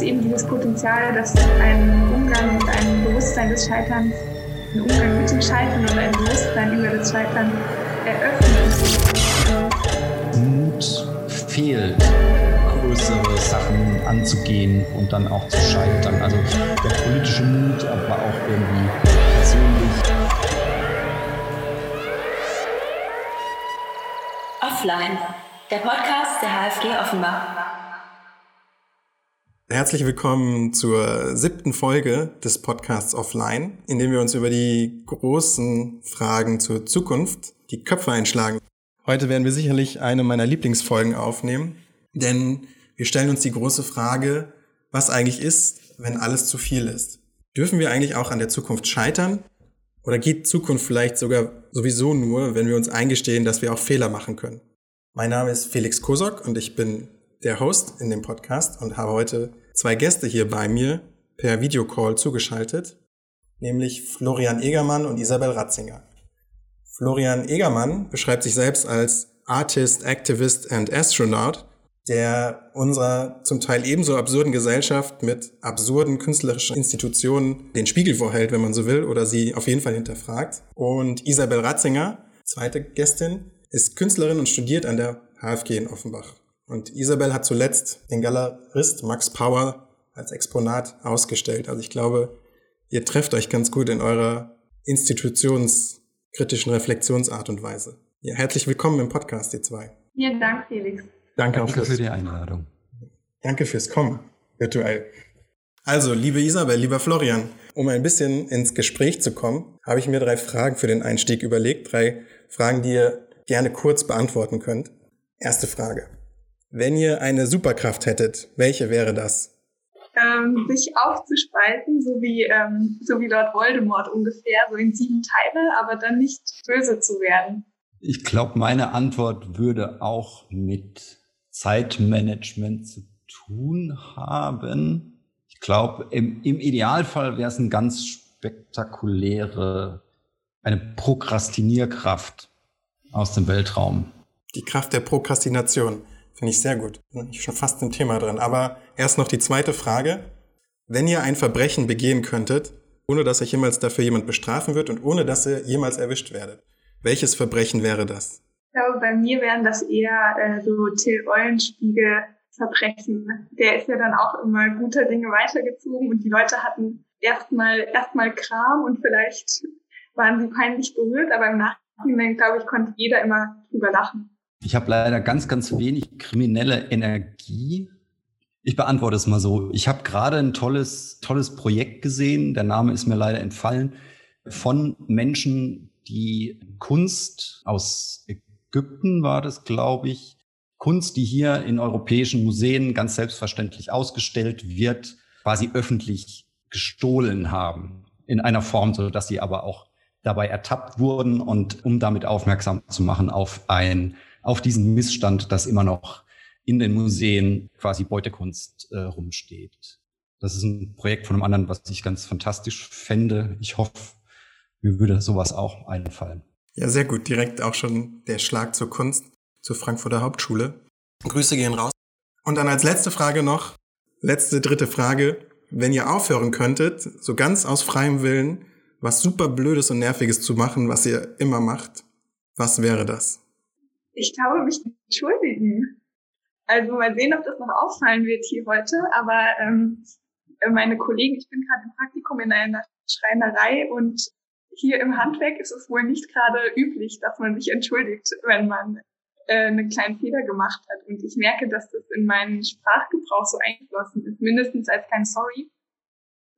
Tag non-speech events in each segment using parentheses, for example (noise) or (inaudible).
es eben dieses Potenzial, dass ein Umgang und ein Bewusstsein des Scheiterns, ein Umgang mit dem Scheitern und ein Bewusstsein über das Scheitern eröffnet. Mut fehlt, größere Sachen anzugehen und dann auch zu scheitern. Also der politische Mut, aber auch irgendwie persönlich. Offline, der Podcast der HFG Offenbach. Herzlich willkommen zur siebten Folge des Podcasts Offline, in dem wir uns über die großen Fragen zur Zukunft die Köpfe einschlagen. Heute werden wir sicherlich eine meiner Lieblingsfolgen aufnehmen, denn wir stellen uns die große Frage, was eigentlich ist, wenn alles zu viel ist. Dürfen wir eigentlich auch an der Zukunft scheitern? Oder geht Zukunft vielleicht sogar sowieso nur, wenn wir uns eingestehen, dass wir auch Fehler machen können? Mein Name ist Felix Kosok und ich bin der Host in dem Podcast und habe heute zwei Gäste hier bei mir per Videocall zugeschaltet, nämlich Florian Egermann und Isabel Ratzinger. Florian Egermann beschreibt sich selbst als Artist, Activist and Astronaut, der unserer zum Teil ebenso absurden Gesellschaft mit absurden künstlerischen Institutionen den Spiegel vorhält, wenn man so will, oder sie auf jeden Fall hinterfragt. Und Isabel Ratzinger, zweite Gästin, ist Künstlerin und studiert an der HFG in Offenbach. Und Isabel hat zuletzt den Galerist Max Power als Exponat ausgestellt. Also ich glaube, ihr trefft euch ganz gut in eurer institutionskritischen Reflexionsart und Weise. Ja, herzlich willkommen im Podcast, ihr zwei. Vielen Dank, Felix. Danke, Danke für die Einladung. Danke fürs Kommen, virtuell. Also, liebe Isabel, lieber Florian, um ein bisschen ins Gespräch zu kommen, habe ich mir drei Fragen für den Einstieg überlegt. Drei Fragen, die ihr gerne kurz beantworten könnt. Erste Frage. Wenn ihr eine Superkraft hättet, welche wäre das? Ähm, sich aufzuspalten, so wie, ähm, so wie Lord Voldemort ungefähr, so in sieben Teile, aber dann nicht böse zu werden. Ich glaube, meine Antwort würde auch mit Zeitmanagement zu tun haben. Ich glaube, im, im Idealfall wäre es eine ganz spektakuläre, eine Prokrastinierkraft aus dem Weltraum. Die Kraft der Prokrastination. Finde ich sehr gut. Bin ich schon fast im Thema drin. Aber erst noch die zweite Frage. Wenn ihr ein Verbrechen begehen könntet, ohne dass euch jemals dafür jemand bestrafen wird und ohne dass ihr jemals erwischt werdet, welches Verbrechen wäre das? Ich glaube, bei mir wären das eher äh, so Till Eulenspiegel Verbrechen. Der ist ja dann auch immer guter Dinge weitergezogen und die Leute hatten erstmal erstmal Kram und vielleicht waren sie peinlich berührt, aber im Nachhinein, glaube ich, konnte jeder immer drüber lachen. Ich habe leider ganz, ganz wenig kriminelle Energie. Ich beantworte es mal so. Ich habe gerade ein tolles, tolles Projekt gesehen, der Name ist mir leider entfallen, von Menschen, die Kunst aus Ägypten war das, glaube ich, Kunst, die hier in europäischen Museen ganz selbstverständlich ausgestellt wird, quasi öffentlich gestohlen haben. In einer Form, so dass sie aber auch dabei ertappt wurden und um damit aufmerksam zu machen auf ein auf diesen Missstand, dass immer noch in den Museen quasi Beutekunst äh, rumsteht. Das ist ein Projekt von einem anderen, was ich ganz fantastisch fände. Ich hoffe, mir würde sowas auch einfallen. Ja, sehr gut. Direkt auch schon der Schlag zur Kunst, zur Frankfurter Hauptschule. Grüße gehen raus. Und dann als letzte Frage noch, letzte dritte Frage. Wenn ihr aufhören könntet, so ganz aus freiem Willen, was super Blödes und Nerviges zu machen, was ihr immer macht, was wäre das? Ich glaube, mich entschuldigen. Also mal sehen, ob das noch auffallen wird hier heute. Aber ähm, meine Kollegen, ich bin gerade im Praktikum in einer Schreinerei und hier im Handwerk ist es wohl nicht gerade üblich, dass man sich entschuldigt, wenn man äh, einen kleinen Fehler gemacht hat. Und ich merke, dass das in meinen Sprachgebrauch so eingeflossen ist, mindestens als kein Sorry.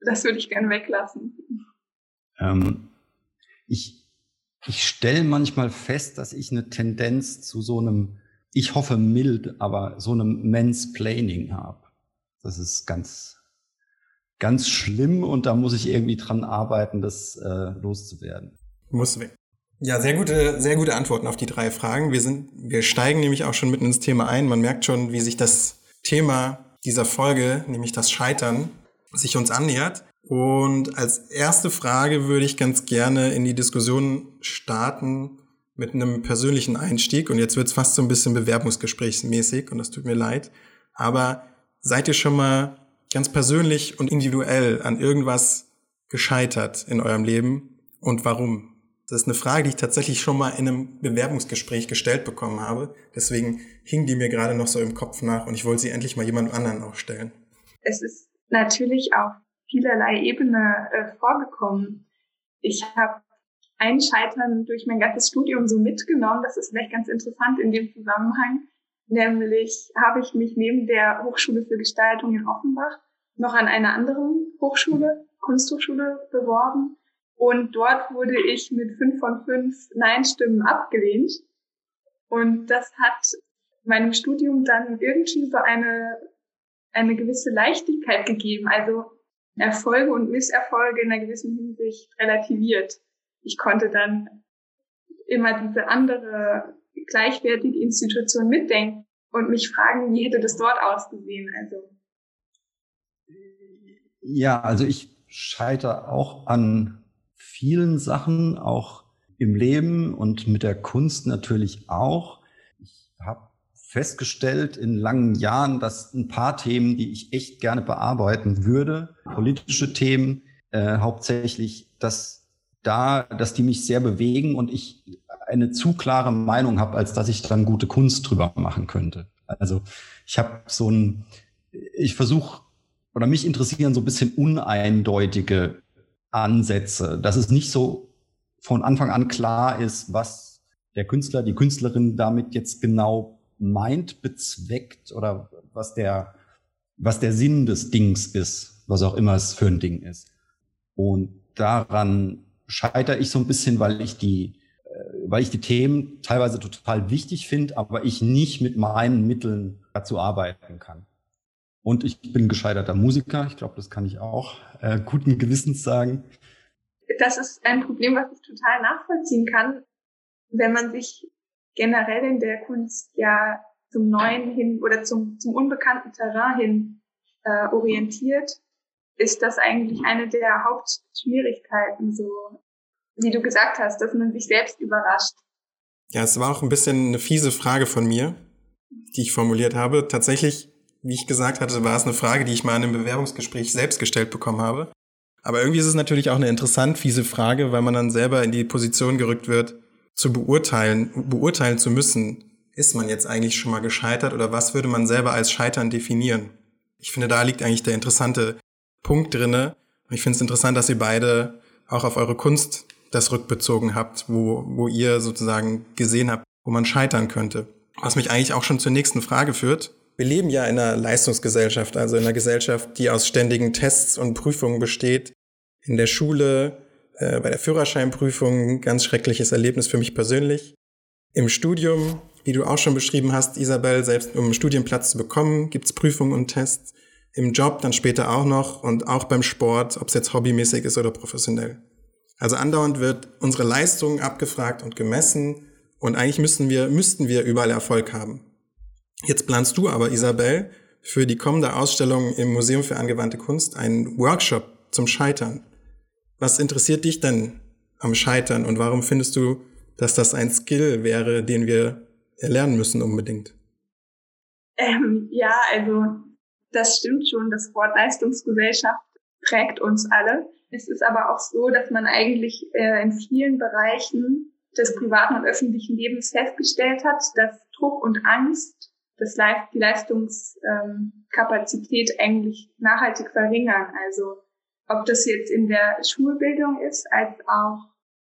Das würde ich gerne weglassen. Ähm, ich ich stelle manchmal fest, dass ich eine Tendenz zu so einem, ich hoffe mild, aber so einem Mansplaining habe. Das ist ganz, ganz schlimm und da muss ich irgendwie dran arbeiten, das äh, loszuwerden. Muss weg. Ja, sehr gute, sehr gute Antworten auf die drei Fragen. Wir sind, wir steigen nämlich auch schon mitten ins Thema ein. Man merkt schon, wie sich das Thema dieser Folge, nämlich das Scheitern, sich uns annähert. Und als erste Frage würde ich ganz gerne in die Diskussion starten mit einem persönlichen Einstieg. Und jetzt wird es fast so ein bisschen bewerbungsgesprächsmäßig und das tut mir leid. Aber seid ihr schon mal ganz persönlich und individuell an irgendwas gescheitert in eurem Leben und warum? Das ist eine Frage, die ich tatsächlich schon mal in einem Bewerbungsgespräch gestellt bekommen habe. Deswegen hing die mir gerade noch so im Kopf nach und ich wollte sie endlich mal jemand anderen auch stellen. Es ist natürlich auf vielerlei Ebene äh, vorgekommen. Ich habe ein Scheitern durch mein ganzes Studium so mitgenommen. Das ist vielleicht ganz interessant in dem Zusammenhang. Nämlich habe ich mich neben der Hochschule für Gestaltung in Offenbach noch an einer anderen Hochschule, Kunsthochschule, beworben. Und dort wurde ich mit fünf von fünf Nein-Stimmen abgelehnt. Und das hat meinem Studium dann irgendwie so eine, eine gewisse Leichtigkeit gegeben. Also Erfolge und Misserfolge in einer gewissen Hinsicht relativiert. Ich konnte dann immer diese andere gleichwertige Institution mitdenken und mich fragen, wie hätte das dort ausgesehen? Also ja, also ich scheitere auch an vielen Sachen, auch im Leben und mit der Kunst natürlich auch. Festgestellt in langen Jahren, dass ein paar Themen, die ich echt gerne bearbeiten würde, politische Themen, äh, hauptsächlich, dass da, dass die mich sehr bewegen und ich eine zu klare Meinung habe, als dass ich dann gute Kunst drüber machen könnte. Also ich habe so ein, ich versuche oder mich interessieren so ein bisschen uneindeutige Ansätze, dass es nicht so von Anfang an klar ist, was der Künstler, die Künstlerin damit jetzt genau meint, bezweckt oder was der, was der Sinn des Dings ist, was auch immer es für ein Ding ist. Und daran scheitere ich so ein bisschen, weil ich die, äh, weil ich die Themen teilweise total wichtig finde, aber ich nicht mit meinen Mitteln dazu arbeiten kann. Und ich bin gescheiterter Musiker. Ich glaube, das kann ich auch äh, guten Gewissens sagen. Das ist ein Problem, was ich total nachvollziehen kann, wenn man sich generell in der Kunst ja zum Neuen hin oder zum, zum unbekannten Terrain hin äh, orientiert, ist das eigentlich eine der Hauptschwierigkeiten, so wie du gesagt hast, dass man sich selbst überrascht. Ja, es war auch ein bisschen eine fiese Frage von mir, die ich formuliert habe. Tatsächlich wie ich gesagt hatte, war es eine Frage, die ich mal in einem Bewerbungsgespräch selbst gestellt bekommen habe. Aber irgendwie ist es natürlich auch eine interessant fiese Frage, weil man dann selber in die Position gerückt wird, zu beurteilen, beurteilen zu müssen, ist man jetzt eigentlich schon mal gescheitert oder was würde man selber als Scheitern definieren? Ich finde, da liegt eigentlich der interessante Punkt drinne. Ich finde es interessant, dass ihr beide auch auf eure Kunst das rückbezogen habt, wo, wo ihr sozusagen gesehen habt, wo man scheitern könnte. Was mich eigentlich auch schon zur nächsten Frage führt wir leben ja in einer Leistungsgesellschaft, also in einer Gesellschaft, die aus ständigen Tests und Prüfungen besteht. In der Schule, äh, bei der Führerscheinprüfung, ganz schreckliches Erlebnis für mich persönlich. Im Studium, wie du auch schon beschrieben hast, Isabel, selbst um einen Studienplatz zu bekommen, gibt's Prüfungen und Tests. Im Job dann später auch noch und auch beim Sport, ob es jetzt hobbymäßig ist oder professionell. Also andauernd wird unsere Leistung abgefragt und gemessen und eigentlich müssten wir, müssten wir überall Erfolg haben. Jetzt planst du aber, Isabel, für die kommende Ausstellung im Museum für angewandte Kunst einen Workshop zum Scheitern. Was interessiert dich denn am Scheitern und warum findest du, dass das ein Skill wäre, den wir erlernen müssen unbedingt? Ähm, ja, also das stimmt schon. Das Wort Leistungsgesellschaft prägt uns alle. Es ist aber auch so, dass man eigentlich äh, in vielen Bereichen des privaten und öffentlichen Lebens festgestellt hat, dass Druck und Angst das die Leistungskapazität eigentlich nachhaltig verringern. Also ob das jetzt in der Schulbildung ist, als auch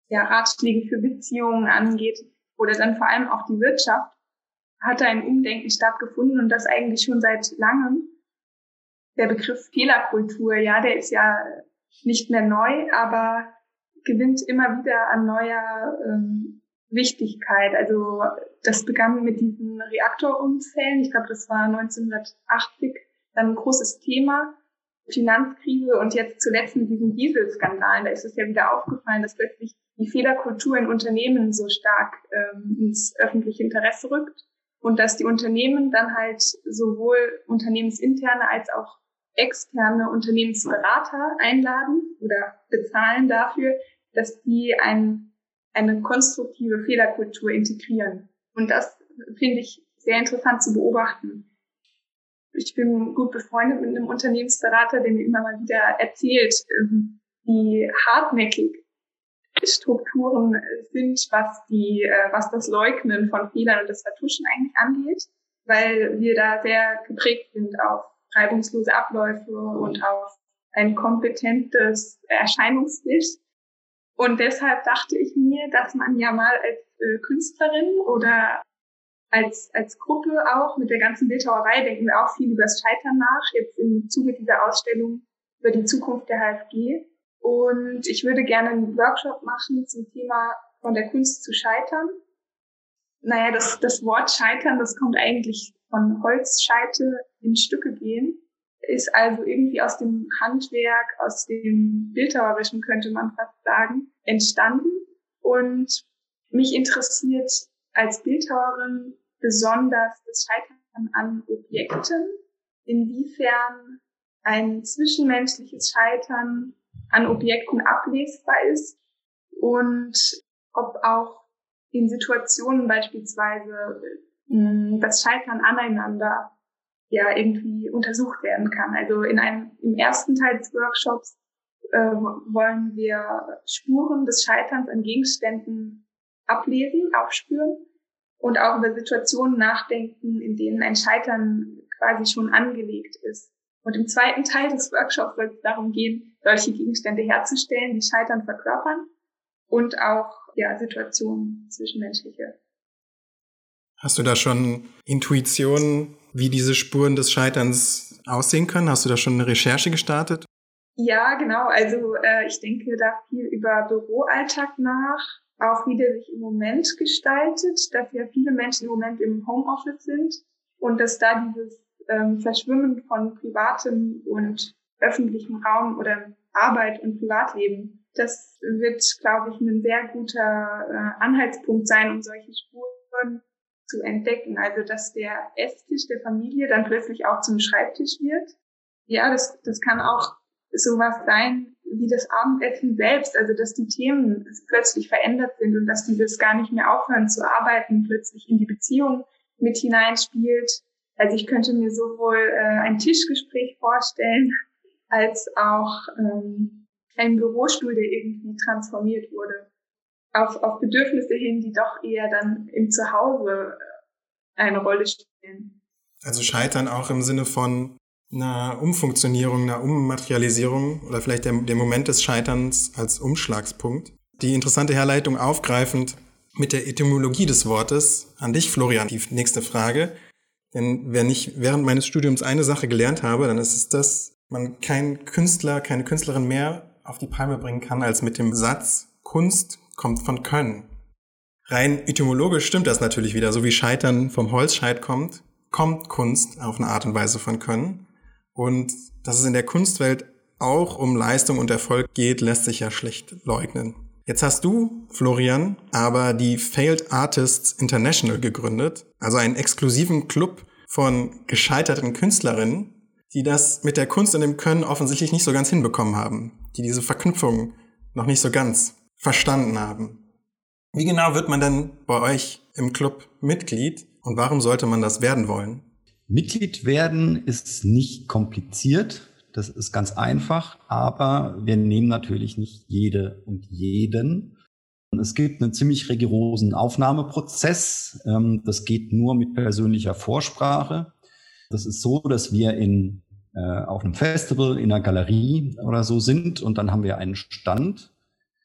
ja, Ratschläge für Beziehungen angeht oder dann vor allem auch die Wirtschaft, hat da ein Umdenken stattgefunden und das eigentlich schon seit langem. Der Begriff Fehlerkultur, ja, der ist ja nicht mehr neu, aber gewinnt immer wieder an neuer ähm, Wichtigkeit. Also das begann mit diesen Reaktorunfällen. Ich glaube, das war 1980 dann ein großes Thema. Finanzkrise und jetzt zuletzt mit diesen Dieselskandalen. Da ist es ja wieder aufgefallen, dass plötzlich die Fehlerkultur in Unternehmen so stark ähm, ins öffentliche Interesse rückt und dass die Unternehmen dann halt sowohl unternehmensinterne als auch externe Unternehmensberater einladen oder bezahlen dafür, dass die ein eine konstruktive Fehlerkultur integrieren. Und das finde ich sehr interessant zu beobachten. Ich bin gut befreundet mit einem Unternehmensberater, der mir immer mal wieder erzählt, ähm, wie hartnäckig Strukturen sind, was die, äh, was das Leugnen von Fehlern und das Vertuschen eigentlich angeht, weil wir da sehr geprägt sind auf reibungslose Abläufe und auf ein kompetentes Erscheinungsbild. Und deshalb dachte ich mir, dass man ja mal als äh, Künstlerin oder als, als Gruppe auch mit der ganzen Bildhauerei denken wir auch viel über das Scheitern nach, jetzt im Zuge dieser Ausstellung über die Zukunft der HFG. Und ich würde gerne einen Workshop machen zum Thema von der Kunst zu scheitern. Naja, das, das Wort scheitern, das kommt eigentlich von Holzscheite in Stücke gehen, ist also irgendwie aus dem Handwerk, aus dem Bildhauerischen könnte man fast sagen, entstanden. Und mich interessiert als Bildhauerin besonders das Scheitern an Objekten, inwiefern ein zwischenmenschliches Scheitern an Objekten ablesbar ist und ob auch in Situationen beispielsweise mh, das Scheitern aneinander ja irgendwie untersucht werden kann. Also in einem, im ersten Teil des Workshops äh, wollen wir Spuren des Scheiterns an Gegenständen ablesen, aufspüren und auch über Situationen nachdenken, in denen ein Scheitern quasi schon angelegt ist. Und im zweiten Teil des Workshops soll es darum gehen, solche Gegenstände herzustellen, die Scheitern verkörpern und auch ja, Situationen zwischenmenschliche. Hast du da schon Intuitionen, wie diese Spuren des Scheiterns aussehen können? Hast du da schon eine Recherche gestartet? Ja, genau. Also äh, ich denke da viel über Büroalltag nach, auch wie der sich im Moment gestaltet, dass ja viele Menschen im Moment im Homeoffice sind und dass da dieses ähm, Verschwimmen von privatem und öffentlichem Raum oder Arbeit und Privatleben, das wird, glaube ich, ein sehr guter äh, Anhaltspunkt sein, um solche Spuren zu entdecken. Also, dass der Esstisch der Familie dann plötzlich auch zum Schreibtisch wird. Ja, das, das kann auch sowas sein wie das Abendessen selbst, also dass die Themen plötzlich verändert sind und dass dieses gar nicht mehr aufhören zu arbeiten, plötzlich in die Beziehung mit hineinspielt. Also ich könnte mir sowohl äh, ein Tischgespräch vorstellen, als auch ähm, ein Bürostuhl, der irgendwie transformiert wurde auf, auf Bedürfnisse hin, die doch eher dann im Zuhause äh, eine Rolle spielen. Also scheitern auch im Sinne von einer Umfunktionierung, einer Ummaterialisierung oder vielleicht der, der Moment des Scheiterns als Umschlagspunkt. Die interessante Herleitung aufgreifend mit der Etymologie des Wortes an dich, Florian, die nächste Frage. Denn wenn ich während meines Studiums eine Sache gelernt habe, dann ist es, dass man keinen Künstler, keine Künstlerin mehr auf die Palme bringen kann als mit dem Satz Kunst kommt von Können. Rein etymologisch stimmt das natürlich wieder, so wie Scheitern vom Holzscheit kommt, kommt Kunst auf eine Art und Weise von Können. Und dass es in der Kunstwelt auch um Leistung und Erfolg geht, lässt sich ja schlecht leugnen. Jetzt hast du, Florian, aber die Failed Artists International gegründet, also einen exklusiven Club von gescheiterten Künstlerinnen, die das mit der Kunst und dem Können offensichtlich nicht so ganz hinbekommen haben, die diese Verknüpfung noch nicht so ganz verstanden haben. Wie genau wird man denn bei euch im Club Mitglied und warum sollte man das werden wollen? Mitglied werden ist nicht kompliziert. Das ist ganz einfach, aber wir nehmen natürlich nicht jede und jeden. Es gibt einen ziemlich rigorosen Aufnahmeprozess. Ähm, das geht nur mit persönlicher Vorsprache. Das ist so, dass wir in, äh, auf einem Festival in einer Galerie oder so sind und dann haben wir einen Stand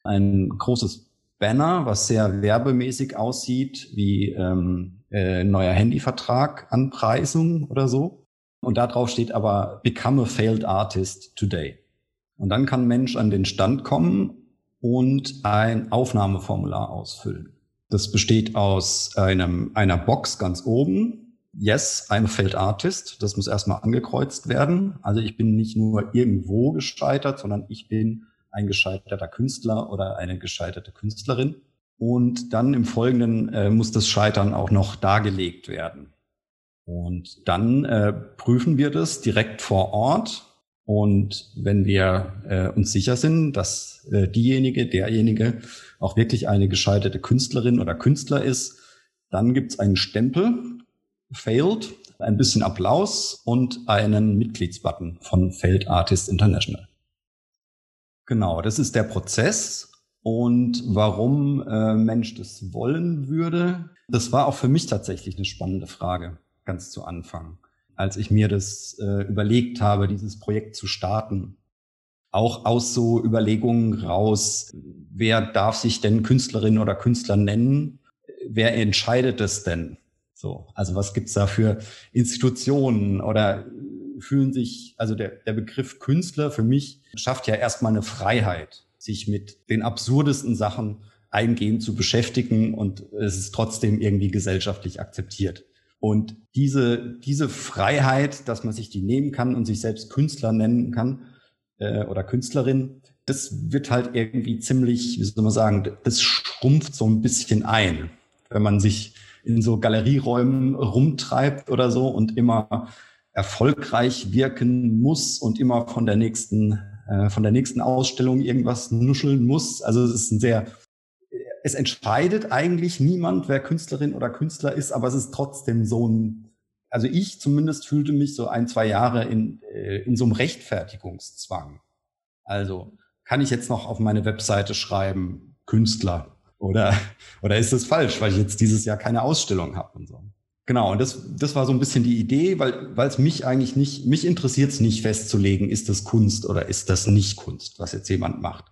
ein großes Banner, was sehr werbemäßig aussieht, wie ähm, äh, neuer Handyvertrag, Anpreisung oder so. Und da drauf steht aber Become a Failed Artist Today. Und dann kann ein Mensch an den Stand kommen und ein Aufnahmeformular ausfüllen. Das besteht aus einem, einer Box ganz oben. Yes, I'm a failed artist. Das muss erstmal angekreuzt werden. Also ich bin nicht nur irgendwo gescheitert, sondern ich bin ein gescheiterter Künstler oder eine gescheiterte Künstlerin. Und dann im Folgenden äh, muss das Scheitern auch noch dargelegt werden. Und dann äh, prüfen wir das direkt vor Ort. Und wenn wir äh, uns sicher sind, dass äh, diejenige, derjenige auch wirklich eine gescheiterte Künstlerin oder Künstler ist, dann gibt es einen Stempel failed, ein bisschen Applaus und einen Mitgliedsbutton von Failed Artist International. Genau, das ist der Prozess. Und warum äh, Mensch das wollen würde, das war auch für mich tatsächlich eine spannende Frage, ganz zu Anfang, als ich mir das äh, überlegt habe, dieses Projekt zu starten. Auch aus so Überlegungen raus, wer darf sich denn Künstlerin oder Künstler nennen? Wer entscheidet es denn? So, also was gibt's da für Institutionen oder fühlen sich, also der, der Begriff Künstler für mich schafft ja erstmal eine Freiheit, sich mit den absurdesten Sachen eingehend zu beschäftigen und es ist trotzdem irgendwie gesellschaftlich akzeptiert. Und diese, diese Freiheit, dass man sich die nehmen kann und sich selbst Künstler nennen kann äh, oder Künstlerin, das wird halt irgendwie ziemlich, wie soll man sagen, das schrumpft so ein bisschen ein, wenn man sich in so Galerieräumen rumtreibt oder so und immer erfolgreich wirken muss und immer von der nächsten, äh, von der nächsten Ausstellung irgendwas nuscheln muss. Also es ist ein sehr, es entscheidet eigentlich niemand, wer Künstlerin oder Künstler ist, aber es ist trotzdem so ein, also ich zumindest fühlte mich so ein, zwei Jahre in, äh, in so einem Rechtfertigungszwang. Also kann ich jetzt noch auf meine Webseite schreiben, Künstler? Oder, oder ist das falsch, weil ich jetzt dieses Jahr keine Ausstellung habe und so? Genau, und das, das war so ein bisschen die Idee, weil, weil es mich eigentlich nicht, mich interessiert es nicht festzulegen, ist das Kunst oder ist das nicht Kunst, was jetzt jemand macht.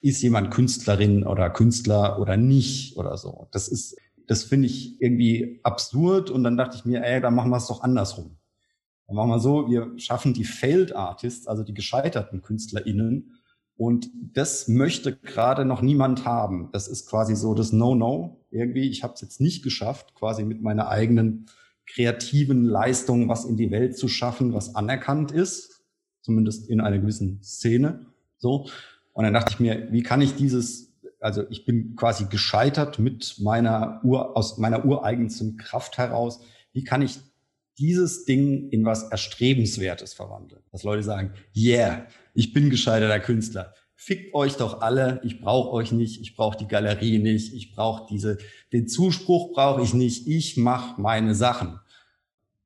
Ist jemand Künstlerin oder Künstler oder nicht oder so. Das ist, das finde ich irgendwie absurd und dann dachte ich mir, ey, dann machen wir es doch andersrum. Dann machen wir so, wir schaffen die Failed Artists, also die gescheiterten KünstlerInnen, und das möchte gerade noch niemand haben. Das ist quasi so das No-No. Irgendwie, ich habe es jetzt nicht geschafft, quasi mit meiner eigenen kreativen Leistung was in die Welt zu schaffen, was anerkannt ist, zumindest in einer gewissen Szene. So. Und dann dachte ich mir, wie kann ich dieses, also ich bin quasi gescheitert mit meiner Ur, aus meiner ureigensten Kraft heraus. Wie kann ich dieses Ding in was Erstrebenswertes verwandeln? Dass Leute sagen, yeah, ich bin gescheiterter Künstler. Fickt euch doch alle, ich brauche euch nicht, ich brauche die Galerie nicht, ich brauche diese, den Zuspruch brauche ich nicht, ich mache meine Sachen.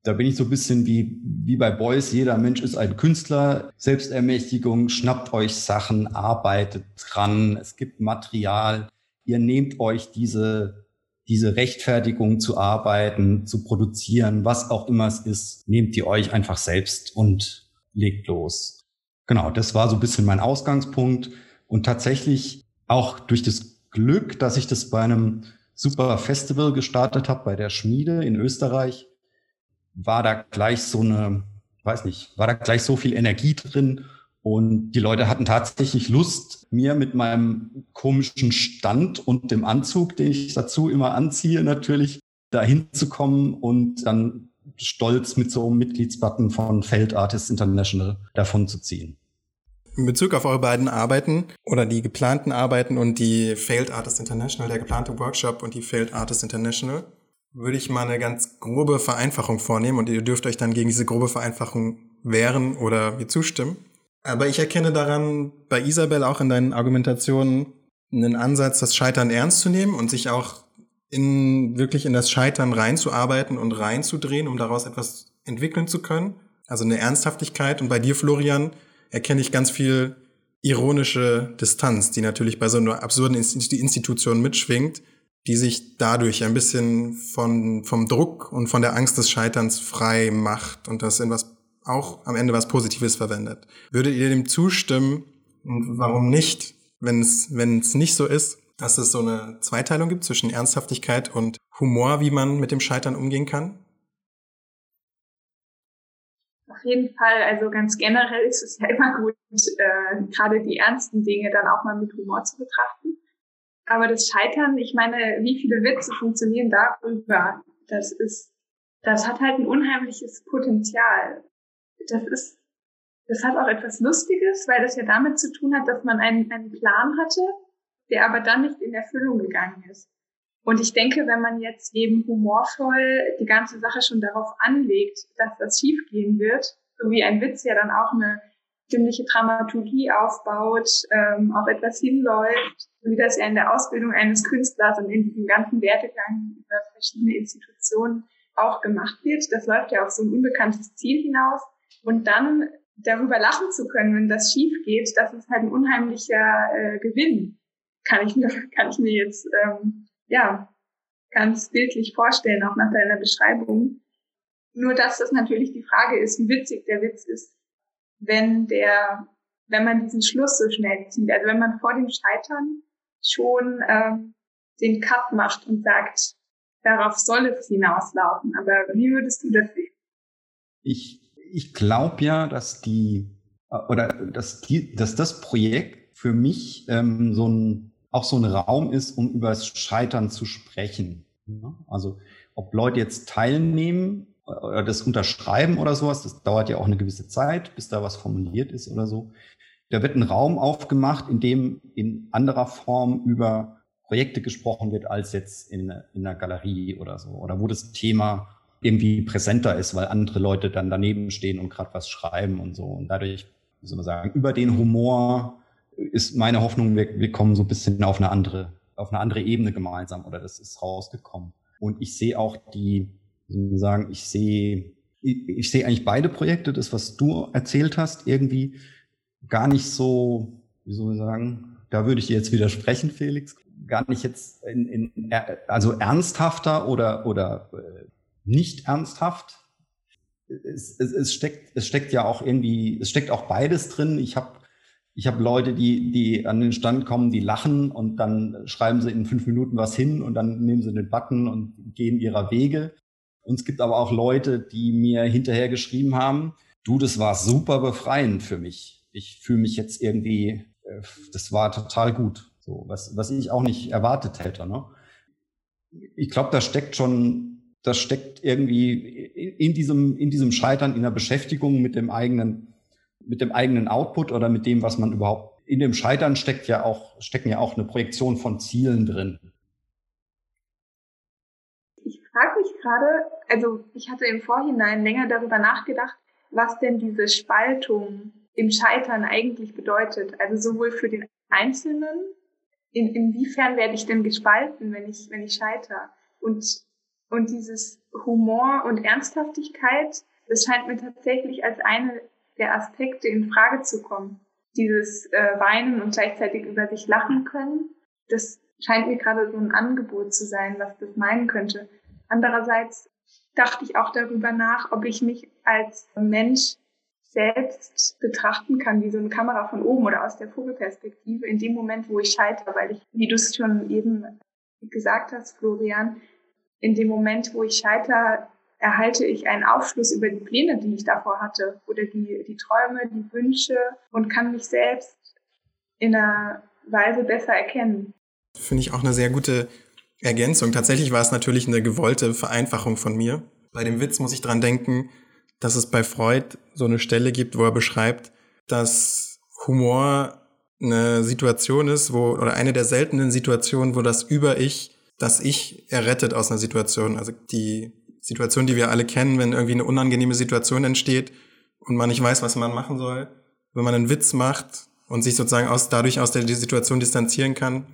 Da bin ich so ein bisschen wie, wie bei Beuys, jeder Mensch ist ein Künstler, Selbstermächtigung, schnappt euch Sachen, arbeitet dran, es gibt Material, ihr nehmt euch diese, diese Rechtfertigung zu arbeiten, zu produzieren, was auch immer es ist, nehmt ihr euch einfach selbst und legt los. Genau, das war so ein bisschen mein Ausgangspunkt und tatsächlich auch durch das Glück, dass ich das bei einem super Festival gestartet habe, bei der Schmiede in Österreich, war da gleich so eine, weiß nicht, war da gleich so viel Energie drin und die Leute hatten tatsächlich Lust, mir mit meinem komischen Stand und dem Anzug, den ich dazu immer anziehe, natürlich dahin zu kommen und dann stolz mit so einem Mitgliedsbutton von Feld Artists International davon zu ziehen. In Bezug auf eure beiden Arbeiten oder die geplanten Arbeiten und die Failed Artist International, der geplante Workshop und die Failed Artist International, würde ich mal eine ganz grobe Vereinfachung vornehmen und ihr dürft euch dann gegen diese grobe Vereinfachung wehren oder mir zustimmen. Aber ich erkenne daran bei Isabel auch in deinen Argumentationen einen Ansatz, das Scheitern ernst zu nehmen und sich auch in, wirklich in das Scheitern reinzuarbeiten und reinzudrehen, um daraus etwas entwickeln zu können. Also eine Ernsthaftigkeit. Und bei dir, Florian, erkenne ich ganz viel ironische Distanz, die natürlich bei so einer absurden Institution mitschwingt, die sich dadurch ein bisschen von, vom Druck und von der Angst des Scheiterns frei macht und das in was auch am Ende was Positives verwendet. Würdet ihr dem zustimmen? Und warum nicht, wenn es, wenn es nicht so ist, dass es so eine Zweiteilung gibt zwischen Ernsthaftigkeit und Humor, wie man mit dem Scheitern umgehen kann? Auf jeden Fall, also ganz generell ist es ja immer gut, äh, gerade die ernsten Dinge dann auch mal mit Humor zu betrachten. Aber das Scheitern, ich meine, wie viele Witze funktionieren darüber? Das ist, das hat halt ein unheimliches Potenzial. Das ist, das hat auch etwas Lustiges, weil das ja damit zu tun hat, dass man einen, einen Plan hatte, der aber dann nicht in Erfüllung gegangen ist. Und ich denke, wenn man jetzt eben humorvoll die ganze Sache schon darauf anlegt, dass das schiefgehen wird, so wie ein Witz ja dann auch eine ziemliche Dramaturgie aufbaut, ähm, auf etwas hinläuft, wie das ja in der Ausbildung eines Künstlers und in diesem ganzen Werdegang über verschiedene Institutionen auch gemacht wird. Das läuft ja auf so ein unbekanntes Ziel hinaus. Und dann darüber lachen zu können, wenn das schief geht, das ist halt ein unheimlicher äh, Gewinn. Kann ich mir, (laughs) kann ich mir jetzt ähm, ja ganz bildlich vorstellen, auch nach deiner Beschreibung. Nur dass das natürlich die Frage ist, wie witzig der Witz ist, wenn der, wenn man diesen Schluss so schnell zieht. Also wenn man vor dem Scheitern schon ähm, den Cut macht und sagt, darauf soll es hinauslaufen. Aber wie würdest du das sehen? Ich, ich glaube ja, dass die oder dass, die, dass das Projekt für mich ähm, so ein auch so ein Raum ist, um über das Scheitern zu sprechen. Also ob Leute jetzt teilnehmen oder das unterschreiben oder sowas, das dauert ja auch eine gewisse Zeit, bis da was formuliert ist oder so. Da wird ein Raum aufgemacht, in dem in anderer Form über Projekte gesprochen wird als jetzt in, in einer Galerie oder so. Oder wo das Thema irgendwie präsenter ist, weil andere Leute dann daneben stehen und gerade was schreiben und so. Und dadurch, wie soll man sagen, über den Humor ist meine Hoffnung, wir, wir kommen so ein bisschen auf eine andere, auf eine andere Ebene gemeinsam oder das ist rausgekommen. Und ich sehe auch die, sagen, ich sehe, ich, ich sehe eigentlich beide Projekte, das, was du erzählt hast, irgendwie gar nicht so, wie soll man sagen, da würde ich jetzt widersprechen, Felix, gar nicht jetzt in, in also ernsthafter oder, oder äh, nicht ernsthaft. Es, es, es, steckt, es steckt ja auch irgendwie, es steckt auch beides drin. Ich habe ich hab Leute, die, die an den Stand kommen, die lachen und dann schreiben sie in fünf Minuten was hin und dann nehmen sie den Button und gehen ihrer Wege. Und es gibt aber auch Leute, die mir hinterher geschrieben haben, du, das war super befreiend für mich. Ich fühle mich jetzt irgendwie, äh, das war total gut. So, was, was ich auch nicht erwartet hätte. Ne? Ich glaube, da steckt schon, das steckt irgendwie in diesem, in diesem Scheitern, in der Beschäftigung mit dem eigenen, mit dem eigenen Output oder mit dem, was man überhaupt, in dem Scheitern steckt ja auch, stecken ja auch eine Projektion von Zielen drin. Ich frage mich gerade, also ich hatte im Vorhinein länger darüber nachgedacht, was denn diese Spaltung im Scheitern eigentlich bedeutet. Also sowohl für den Einzelnen in, inwiefern werde ich denn gespalten, wenn ich, wenn ich scheitere? Und, und dieses Humor und Ernsthaftigkeit, das scheint mir tatsächlich als eine der Aspekte in Frage zu kommen. Dieses äh, Weinen und gleichzeitig über sich lachen können, das scheint mir gerade so ein Angebot zu sein, was das meinen könnte. Andererseits dachte ich auch darüber nach, ob ich mich als Mensch selbst betrachten kann, wie so eine Kamera von oben oder aus der Vogelperspektive, in dem Moment, wo ich scheitere, weil ich, wie du es schon eben gesagt hast, Florian, in dem Moment, wo ich scheitere, erhalte ich einen Aufschluss über die Pläne, die ich davor hatte oder die, die Träume, die Wünsche und kann mich selbst in einer Weise besser erkennen. Finde ich auch eine sehr gute Ergänzung. Tatsächlich war es natürlich eine gewollte Vereinfachung von mir. Bei dem Witz muss ich dran denken, dass es bei Freud so eine Stelle gibt, wo er beschreibt, dass Humor eine Situation ist, wo, oder eine der seltenen Situationen, wo das Über-Ich, das Ich errettet aus einer Situation. Also die Situation, die wir alle kennen, wenn irgendwie eine unangenehme Situation entsteht und man nicht weiß, was man machen soll. Wenn man einen Witz macht und sich sozusagen aus, dadurch aus der Situation distanzieren kann,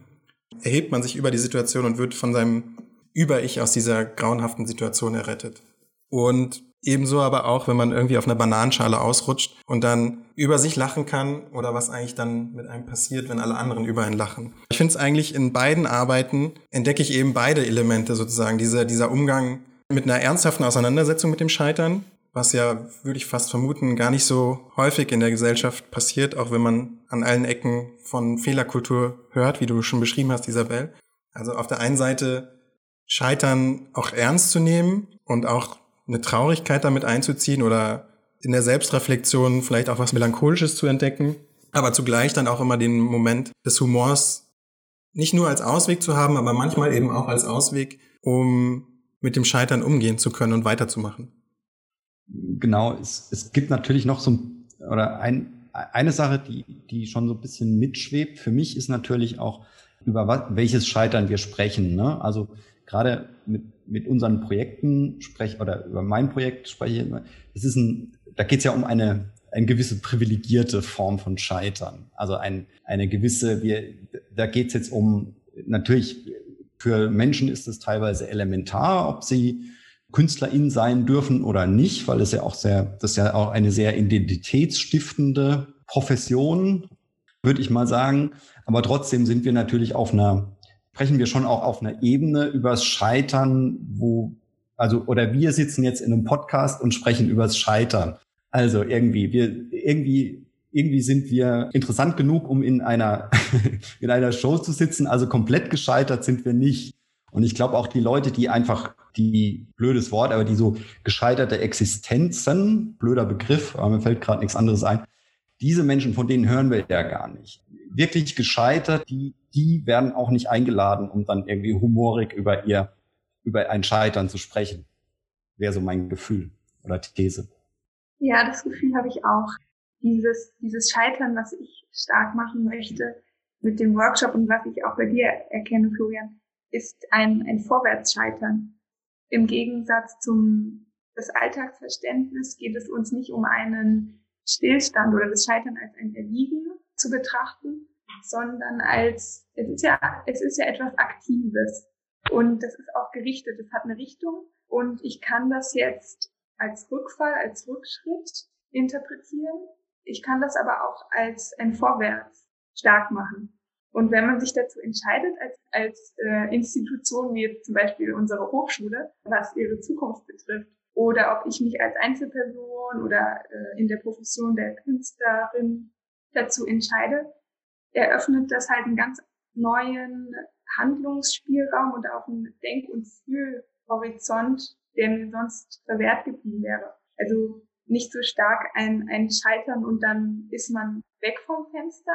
erhebt man sich über die Situation und wird von seinem Über-Ich aus dieser grauenhaften Situation errettet. Und Ebenso aber auch, wenn man irgendwie auf einer Bananenschale ausrutscht und dann über sich lachen kann oder was eigentlich dann mit einem passiert, wenn alle anderen über einen lachen. Ich finde es eigentlich in beiden Arbeiten entdecke ich eben beide Elemente sozusagen. Dieser, dieser Umgang mit einer ernsthaften Auseinandersetzung mit dem Scheitern, was ja, würde ich fast vermuten, gar nicht so häufig in der Gesellschaft passiert, auch wenn man an allen Ecken von Fehlerkultur hört, wie du schon beschrieben hast, Isabel. Also auf der einen Seite Scheitern auch ernst zu nehmen und auch eine Traurigkeit damit einzuziehen oder in der Selbstreflexion vielleicht auch was Melancholisches zu entdecken, aber zugleich dann auch immer den Moment des Humors nicht nur als Ausweg zu haben, aber manchmal eben auch als Ausweg, um mit dem Scheitern umgehen zu können und weiterzumachen. Genau, es, es gibt natürlich noch so oder ein, eine Sache, die, die schon so ein bisschen mitschwebt für mich, ist natürlich auch, über was, welches Scheitern wir sprechen. Ne? Also gerade mit, mit unseren Projekten spreche oder über mein Projekt spreche ich immer, es ist ein, da geht es ja um eine, eine gewisse privilegierte Form von Scheitern. Also ein, eine gewisse, wir, da geht es jetzt um, natürlich für Menschen ist es teilweise elementar, ob sie Künstlerin sein dürfen oder nicht, weil es ja auch sehr, das ist ja auch eine sehr identitätsstiftende Profession, würde ich mal sagen. Aber trotzdem sind wir natürlich auf einer, sprechen wir schon auch auf einer Ebene übers Scheitern, wo, also, oder wir sitzen jetzt in einem Podcast und sprechen übers Scheitern. Also irgendwie, wir, irgendwie, irgendwie sind wir interessant genug, um in einer, (laughs) in einer Show zu sitzen. Also komplett gescheitert sind wir nicht. Und ich glaube auch die Leute, die einfach, die blödes Wort, aber die so gescheiterte Existenzen, blöder Begriff, aber mir fällt gerade nichts anderes ein, diese Menschen, von denen hören wir ja gar nicht. Wirklich gescheitert, die, die werden auch nicht eingeladen, um dann irgendwie humorig über ihr, über ein Scheitern zu sprechen. Wäre so mein Gefühl oder These. Ja, das Gefühl habe ich auch. Dieses, dieses Scheitern, was ich stark machen möchte mit dem Workshop und was ich auch bei dir erkenne, Florian, ist ein, ein Vorwärtsscheitern. Im Gegensatz zum das Alltagsverständnis geht es uns nicht um einen Stillstand oder das Scheitern als ein Erliegen zu betrachten, sondern als es ist ja es ist ja etwas Aktives und das ist auch gerichtet. Es hat eine Richtung und ich kann das jetzt als Rückfall, als Rückschritt interpretieren. Ich kann das aber auch als ein Vorwärts stark machen. Und wenn man sich dazu entscheidet, als, als äh, Institution wie jetzt zum Beispiel unsere Hochschule, was ihre Zukunft betrifft, oder ob ich mich als Einzelperson oder äh, in der Profession der Künstlerin dazu entscheide, eröffnet das halt einen ganz neuen Handlungsspielraum und auch einen Denk- und Fühlhorizont, der mir sonst verwehrt geblieben wäre. Also nicht so stark ein, ein Scheitern und dann ist man weg vom Fenster,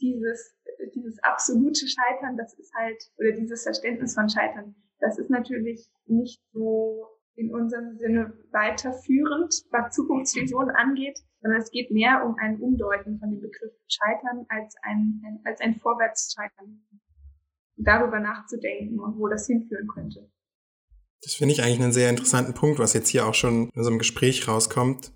dieses, dieses absolute Scheitern, das ist halt, oder dieses Verständnis von Scheitern, das ist natürlich nicht so in unserem Sinne weiterführend, was Zukunftsvision angeht, sondern es geht mehr um ein Umdeuten von dem Begriff Scheitern als ein, ein als ein Vorwärtsscheitern. Darüber nachzudenken und wo das hinführen könnte. Das finde ich eigentlich einen sehr interessanten Punkt, was jetzt hier auch schon in einem Gespräch rauskommt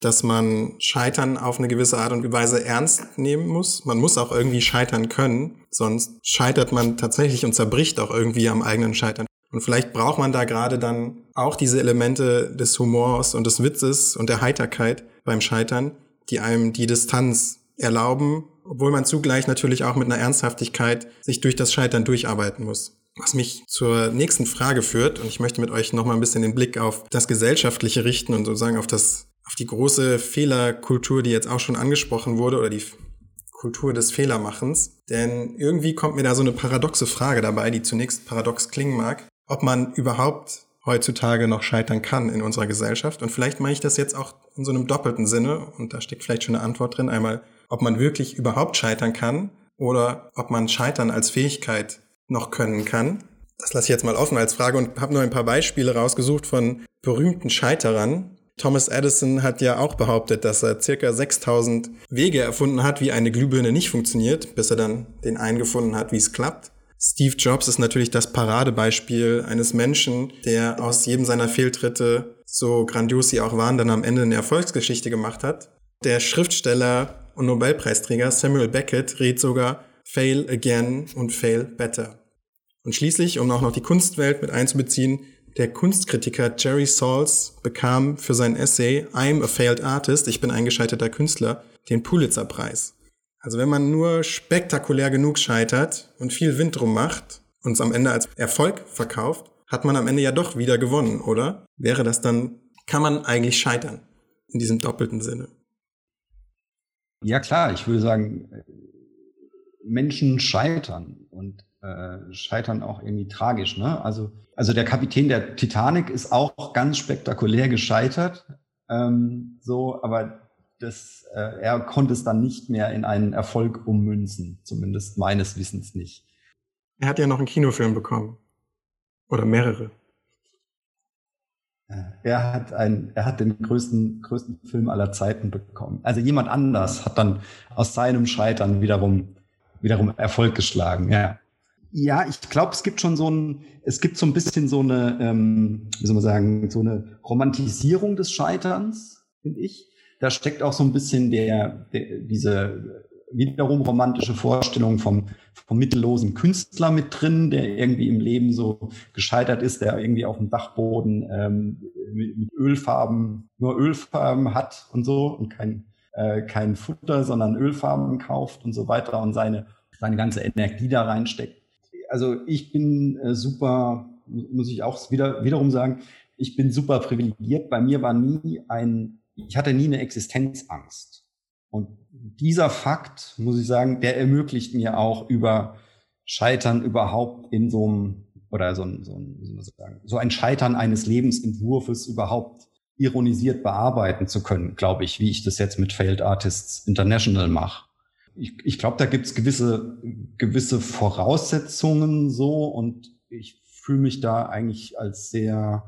dass man Scheitern auf eine gewisse Art und Weise ernst nehmen muss. Man muss auch irgendwie scheitern können, sonst scheitert man tatsächlich und zerbricht auch irgendwie am eigenen Scheitern. Und vielleicht braucht man da gerade dann auch diese Elemente des Humors und des Witzes und der Heiterkeit beim Scheitern, die einem die Distanz erlauben, obwohl man zugleich natürlich auch mit einer Ernsthaftigkeit sich durch das Scheitern durcharbeiten muss. Was mich zur nächsten Frage führt, und ich möchte mit euch nochmal ein bisschen den Blick auf das Gesellschaftliche richten und sozusagen auf das auf die große Fehlerkultur, die jetzt auch schon angesprochen wurde, oder die Kultur des Fehlermachens. Denn irgendwie kommt mir da so eine paradoxe Frage dabei, die zunächst paradox klingen mag, ob man überhaupt heutzutage noch scheitern kann in unserer Gesellschaft. Und vielleicht meine ich das jetzt auch in so einem doppelten Sinne, und da steckt vielleicht schon eine Antwort drin. Einmal, ob man wirklich überhaupt scheitern kann oder ob man Scheitern als Fähigkeit noch können kann. Das lasse ich jetzt mal offen als Frage und habe nur ein paar Beispiele rausgesucht von berühmten Scheiterern, Thomas Edison hat ja auch behauptet, dass er circa 6000 Wege erfunden hat, wie eine Glühbirne nicht funktioniert, bis er dann den einen gefunden hat, wie es klappt. Steve Jobs ist natürlich das Paradebeispiel eines Menschen, der aus jedem seiner Fehltritte, so grandios sie auch waren, dann am Ende eine Erfolgsgeschichte gemacht hat. Der Schriftsteller und Nobelpreisträger Samuel Beckett rät sogar Fail again und Fail better. Und schließlich, um auch noch die Kunstwelt mit einzubeziehen, der Kunstkritiker Jerry Sauls bekam für sein Essay I'm a Failed Artist, ich bin ein gescheiterter Künstler, den Pulitzerpreis. Also wenn man nur spektakulär genug scheitert und viel Wind drum macht und es am Ende als Erfolg verkauft, hat man am Ende ja doch wieder gewonnen, oder? Wäre das dann, kann man eigentlich scheitern in diesem doppelten Sinne? Ja klar, ich würde sagen, Menschen scheitern und äh, scheitern auch irgendwie tragisch. Ne? Also also der Kapitän der Titanic ist auch ganz spektakulär gescheitert. Ähm, so, aber das, äh, er konnte es dann nicht mehr in einen Erfolg ummünzen, zumindest meines Wissens nicht. Er hat ja noch einen Kinofilm bekommen. Oder mehrere. Er hat, ein, er hat den größten, größten Film aller Zeiten bekommen. Also jemand anders hat dann aus seinem Scheitern wiederum, wiederum Erfolg geschlagen, ja. Ja, ich glaube, es gibt schon so ein, es gibt so ein bisschen so eine, ähm, wie soll man sagen, so eine Romantisierung des Scheiterns, finde ich. Da steckt auch so ein bisschen der, der diese wiederum romantische Vorstellungen vom, vom mittellosen Künstler mit drin, der irgendwie im Leben so gescheitert ist, der irgendwie auf dem Dachboden ähm, mit, mit Ölfarben, nur Ölfarben hat und so und kein, äh, kein Futter, sondern Ölfarben kauft und so weiter und seine, seine ganze Energie da reinsteckt. Also ich bin äh, super, muss ich auch wieder, wiederum sagen, ich bin super privilegiert. Bei mir war nie ein, ich hatte nie eine Existenzangst. Und dieser Fakt, muss ich sagen, der ermöglicht mir auch über Scheitern überhaupt in so einem, oder so ein, so ein, so ein Scheitern eines Lebensentwurfes überhaupt ironisiert bearbeiten zu können, glaube ich, wie ich das jetzt mit Failed Artists International mache. Ich, ich glaube, da gibt's gewisse, gewisse Voraussetzungen so und ich fühle mich da eigentlich als sehr,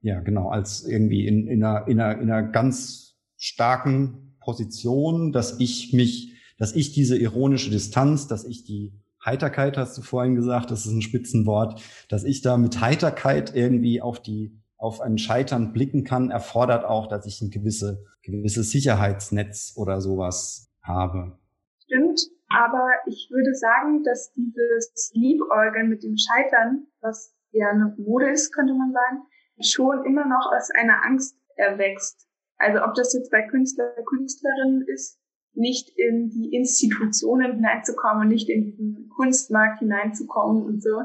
ja genau, als irgendwie in, in, einer, in, einer, in einer ganz starken Position, dass ich mich, dass ich diese ironische Distanz, dass ich die Heiterkeit, hast du vorhin gesagt, das ist ein Spitzenwort, dass ich da mit Heiterkeit irgendwie auf die, auf ein Scheitern blicken kann, erfordert auch, dass ich ein gewisse, gewisses Sicherheitsnetz oder sowas habe. Stimmt, aber ich würde sagen, dass dieses Liebäugeln mit dem Scheitern, was ja eine Mode ist, könnte man sagen, schon immer noch aus einer Angst erwächst. Also ob das jetzt bei Künstler, Künstlerinnen ist, nicht in die Institutionen hineinzukommen nicht in diesen Kunstmarkt hineinzukommen und so.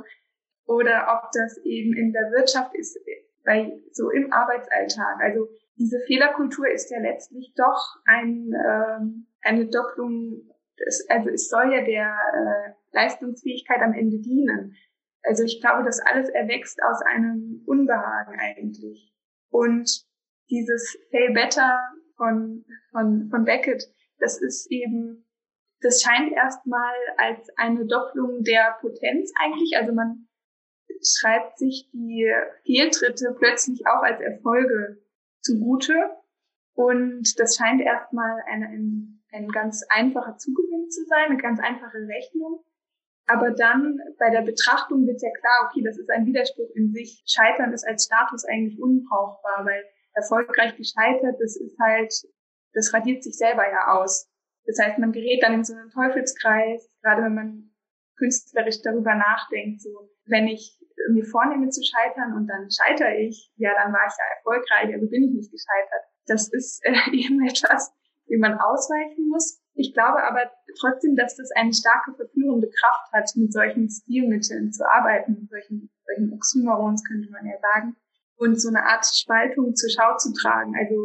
Oder ob das eben in der Wirtschaft ist, bei, so im Arbeitsalltag. Also diese Fehlerkultur ist ja letztlich doch ein, ähm, eine Doppelung, des, also es soll ja der äh, Leistungsfähigkeit am Ende dienen. Also ich glaube, das alles erwächst aus einem Unbehagen eigentlich. Und dieses Fail Better von, von, von Beckett, das ist eben, das scheint erstmal als eine Doppelung der Potenz eigentlich. Also man schreibt sich die Fehltritte plötzlich auch als Erfolge zugute. Und das scheint erstmal ein, ein, ein ganz einfacher Zugewinn zu sein, eine ganz einfache Rechnung. Aber dann bei der Betrachtung wird ja klar, okay, das ist ein Widerspruch in sich. Scheitern ist als Status eigentlich unbrauchbar, weil erfolgreich gescheitert, das ist halt, das radiert sich selber ja aus. Das heißt, man gerät dann in so einen Teufelskreis, gerade wenn man künstlerisch darüber nachdenkt, so, wenn ich mir vornehme zu scheitern und dann scheitere ich, ja, dann war ich ja erfolgreich, also bin ich nicht gescheitert. Das ist äh, (laughs) eben etwas, wie man ausweichen muss. Ich glaube aber trotzdem, dass das eine starke verführende Kraft hat, mit solchen Stilmitteln zu arbeiten, mit solchen, solchen Oxymorons könnte man ja sagen und so eine Art Spaltung zur Schau zu tragen. Also